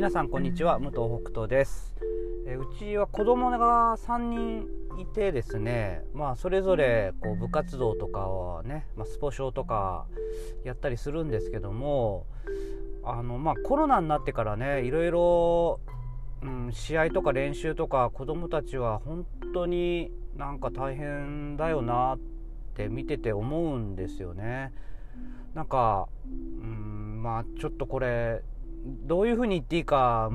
皆さんこんにちは武藤北斗ですえうちは子供が3人いてですねまあそれぞれこう部活動とかはね、まあ、スポ少とかやったりするんですけどもあのまあコロナになってからねいろいろ、うん、試合とか練習とか子供たちは本当になんか大変だよなって見てて思うんですよね。なんか、うん、まあちょっとこれどういうふうに言っていいか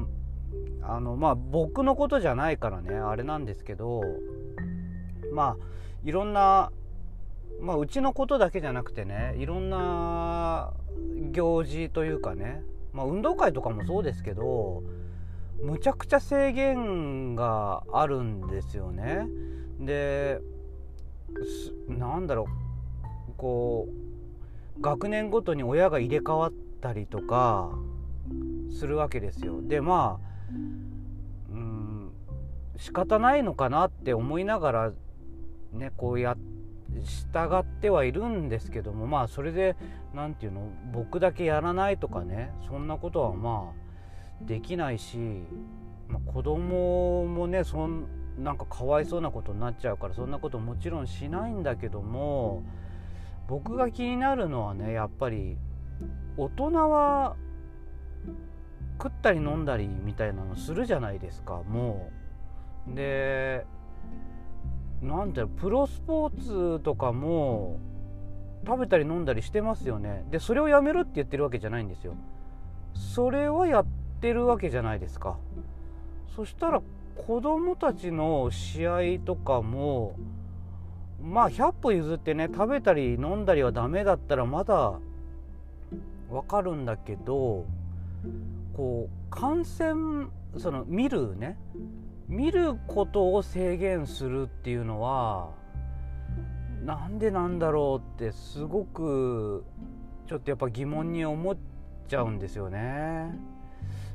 あのまあ僕のことじゃないからねあれなんですけどまあいろんな、まあ、うちのことだけじゃなくてねいろんな行事というかね、まあ、運動会とかもそうですけどむちゃくちゃ制限があるんですよね。でなんだろうこう学年ごとに親が入れ替わったりとかするわけですよ。でまあうん仕方ないのかなって思いながらねこうや従ってはいるんですけどもまあそれで何て言うの僕だけやらないとかねそんなことはまあできないし、まあ、子供もねそんなんかかわいそうなことになっちゃうからそんなこともちろんしないんだけども僕が気になるのはねやっぱり大人は食ったり飲んだりみたいなのするじゃないですかもう。でなんてプロスポーツとかも食べたり飲んだりしてますよね。でそれをやめるって言ってるわけじゃないんですよ。それはやってるわけじゃないですか。そしたら子供たちの試合とかもまあ100歩譲ってね食べたり飲んだりはダメだったらまだわかるんだけどこう感染その見るね見ることを制限するっていうのはなんでなんだろうってすごくちょっとやっぱ疑問に思っちゃうんですよね。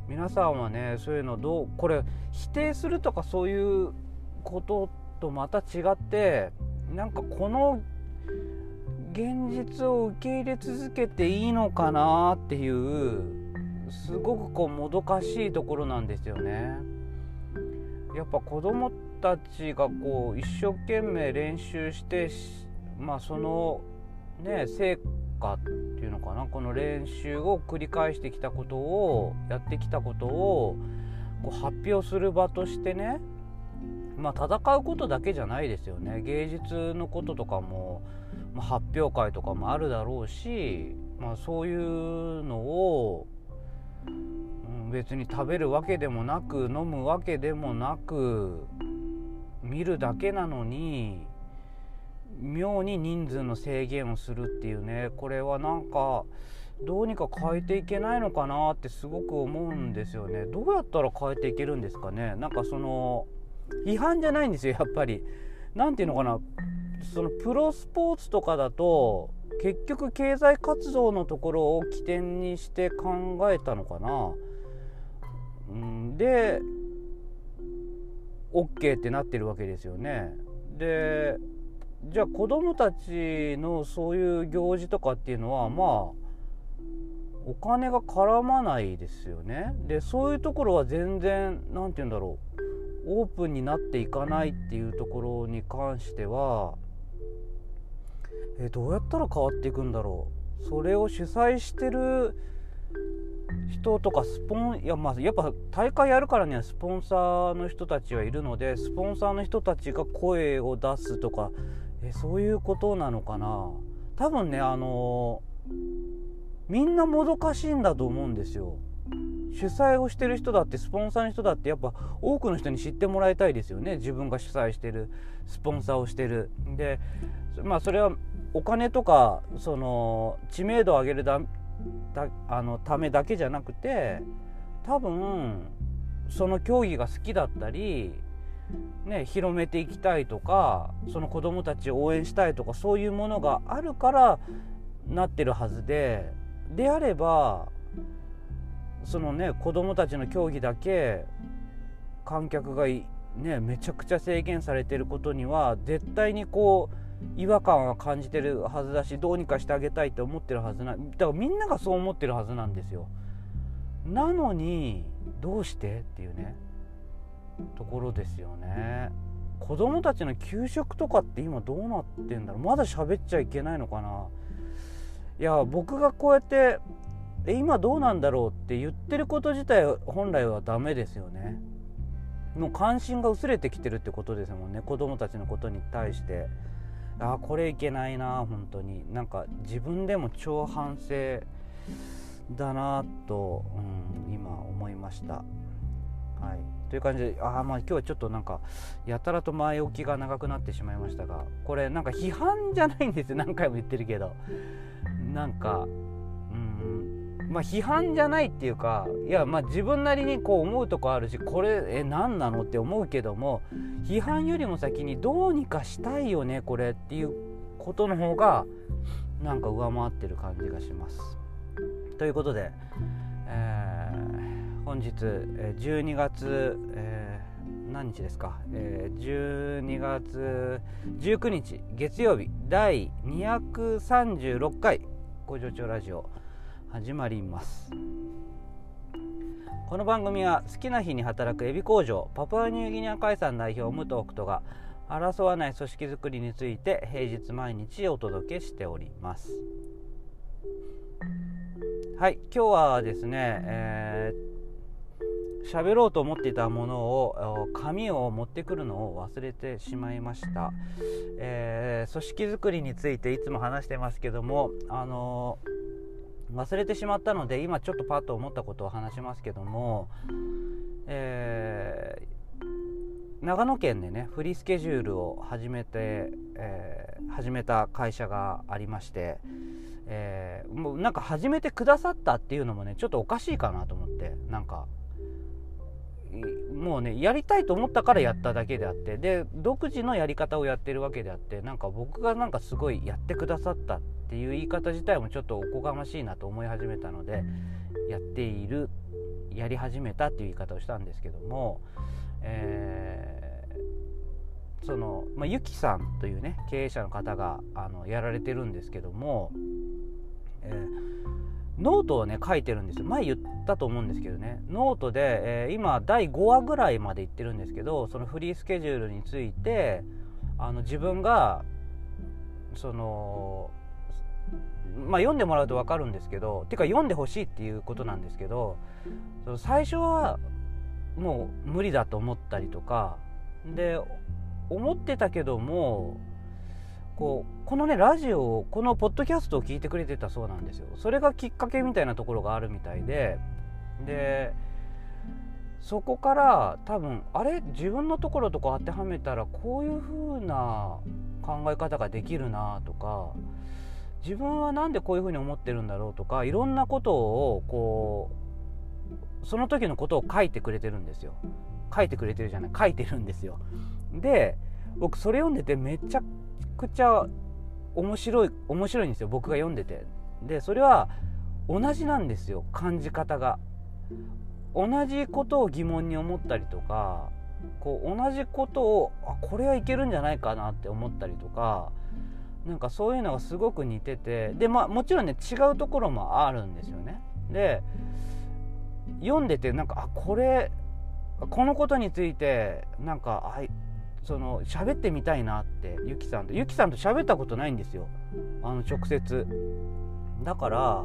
皆さんはねそういうのどうこれ否定するとかそういうこととまた違ってなんかこの現実を受け入れ続けていいのかなっていうすごくこうもどかしいところなんですよね。やっぱ子供たちがこう一生懸命練習してまあそのね成果っていうのかなこの練習を繰り返してきたことをやってきたことをこう発表する場としてねまあ戦うことだけじゃないですよね芸術のこととかも、まあ、発表会とかもあるだろうし、まあ、そういうのを別に食べるわけでもなく飲むわけでもなく見るだけなのに妙に人数の制限をするっていうねこれはなんかどうにか変えていけないのかなってすごく思うんですよね。どうやったら変えていけるんですかね。なんかその違反じゃないんですよやっぱり。何て言うのかな。そのプロスポーツとかだと結局経済活動のところを起点にして考えたのかな、うん、で OK ってなってるわけですよね。でじゃあ子供たちのそういう行事とかっていうのはまあお金が絡まないですよね。でそういうところは全然何て言うんだろうオープンになっていかないっていうところに関してはえどうやったら変わっていくんだろう？それを主催してる人とかスポンいやまあやっぱ大会やるからにはスポンサーの人たちはいるのでスポンサーの人たちが声を出すとかえそういうことなのかな？多分ねあのみんなもどかしいんだと思うんですよ。主催をしてる人だってスポンサーの人だってやっぱ多くの人に知ってもらいたいですよね。自分が主催してるスポンサーをしてる。でまあそれはお金とかその知名度を上げるだあのためだけじゃなくて多分その競技が好きだったり、ね、広めていきたいとかその子どもたちを応援したいとかそういうものがあるからなってるはずで。であればそのね子どもたちの競技だけ観客がねめちゃくちゃ制限されてることには絶対にこう違和感は感じてるはずだしどうにかしてあげたいって思ってるはずなだからみんながそう思ってるはずなんですよ。なのにどうしてっていうねところですよね。子供たちの給食とかって今どうなってんだろう。まだ喋っちゃいけないのかな。いや僕がこうやってえ今どうなんだろうって言ってること自体本来はダメですよね。もう関心が薄れてきてるってことですもんね。子供たちのことに対して。あこれいけないな本当に。なんか自分でも超反省だなと、うん、今思いました。はい。という感じでああまあ今日はちょっとなんかやたらと前置きが長くなってしまいましたがこれなんか批判じゃないんですよ。何回も言ってるけど。なんかまあ、批判じゃないっていうかいやまあ自分なりにこう思うとこあるしこれえ何なのって思うけども批判よりも先にどうにかしたいよねこれっていうことの方がなんか上回ってる感じがします。ということで、えー、本日12月、えー、何日ですか、えー、12月19日月曜日第236回工場長ラジオ始まります。この番組は好きな日に働くエビ工場パプアニューギニア海産代表武藤北斗が争わない組織づくりについて平日毎日お届けしておりますはい今日はですね、えー、喋ろうと思っていたものを紙を持ってくるのを忘れてしまいました、えー、組織づくりについていつも話してますけどもあのー忘れてしまったので今ちょっとパッと思ったことを話しますけども、えー、長野県でねフリースケジュールを始めて、えー、始めた会社がありまして、えー、もうなんか始めてくださったっていうのもねちょっとおかしいかなと思ってなんかもうねやりたいと思ったからやっただけであってで独自のやり方をやってるわけであってなんか僕がなんかすごいやってくださったっていう言い方自体もちょっとおこがましいなと思い始めたのでやっているやり始めたっていう言い方をしたんですけども、えー、その、まあ、ゆきさんというね経営者の方があのやられてるんですけども、えー、ノートをね書いてるんです前言ったと思うんですけどね。ノートで、えー、今第5話ぐらいまで行ってるんですけどそのフリースケジュールについてあの自分がそのまあ、読んでもらうと分かるんですけどてか読んでほしいっていうことなんですけどその最初はもう無理だと思ったりとかで思ってたけどもこうこのねラジオこのポッドキャストを聞いてくれてたそうなんですよ。それがきっかけみたいなところがあるみたいで。でそこから多分あれ？自分のところとか当てはめたらこういう風な考え方ができるなとか自分は何でこういうふうに思ってるんだろうとかいろんなことをこうその時のことを書いてくれてるんですよ。書いてくれてるじゃない書いてるんですよ。で僕それ読んでてめっちゃくちゃ面白い面白いんですよ僕が読んでて。でそれは同じなんですよ感じ方が。同じことを疑問に思ったりとかこう同じことをあこれはいけるんじゃないかなって思ったりとかなんかそういうのがすごく似てて。でまあもちろんね違うところもあるんですよね。で読んでてなんかあこれこのことについてなんかあその喋ってみたいなってゆきさんと。ゆきさんと喋ったことないんですよ。あの直接。だから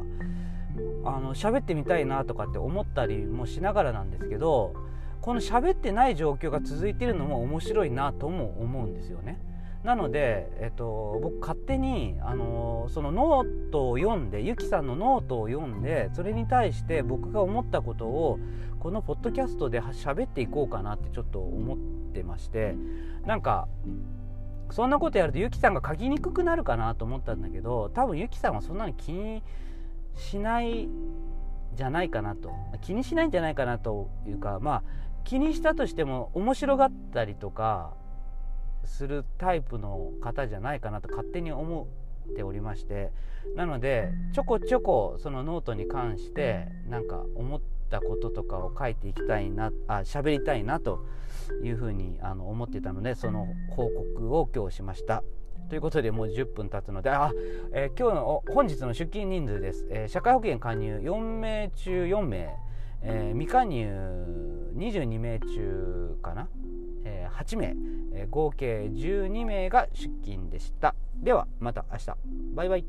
あの喋ってみたいなとかって思ったりもしながらなんですけどこの喋ってない状況が続いてるのも面白いなとも思うんですよね。なので、えっと、僕勝手に、あのそのノートを読んでゆきさんのノートを読んでそれに対して僕が思ったことをこのポッドキャストで喋っていこうかなってちょっと思ってましてなんかそんなことやるとゆきさんが書きにくくなるかなと思ったんだけど多分ゆきさんはそんなに気にしないじゃないかなと。気にしないんじゃないかなというかまあ気にしたとしても面白がったりとかするタイプの方じゃないかなと勝手に思っておりましてなのでちょこちょこそのノートに関してなんか思ったこととかを書いていきたいなあ喋りたいなというふうにあの思ってたのでその報告を今日しました。ということでもう10分経つのであ、えー、今日の本日の出勤人数です、えー、社会保険加入4名中4名。えー、未加入22名中かな、えー、8名、えー、合計12名が出勤でした。ではまた明日。バイバイ。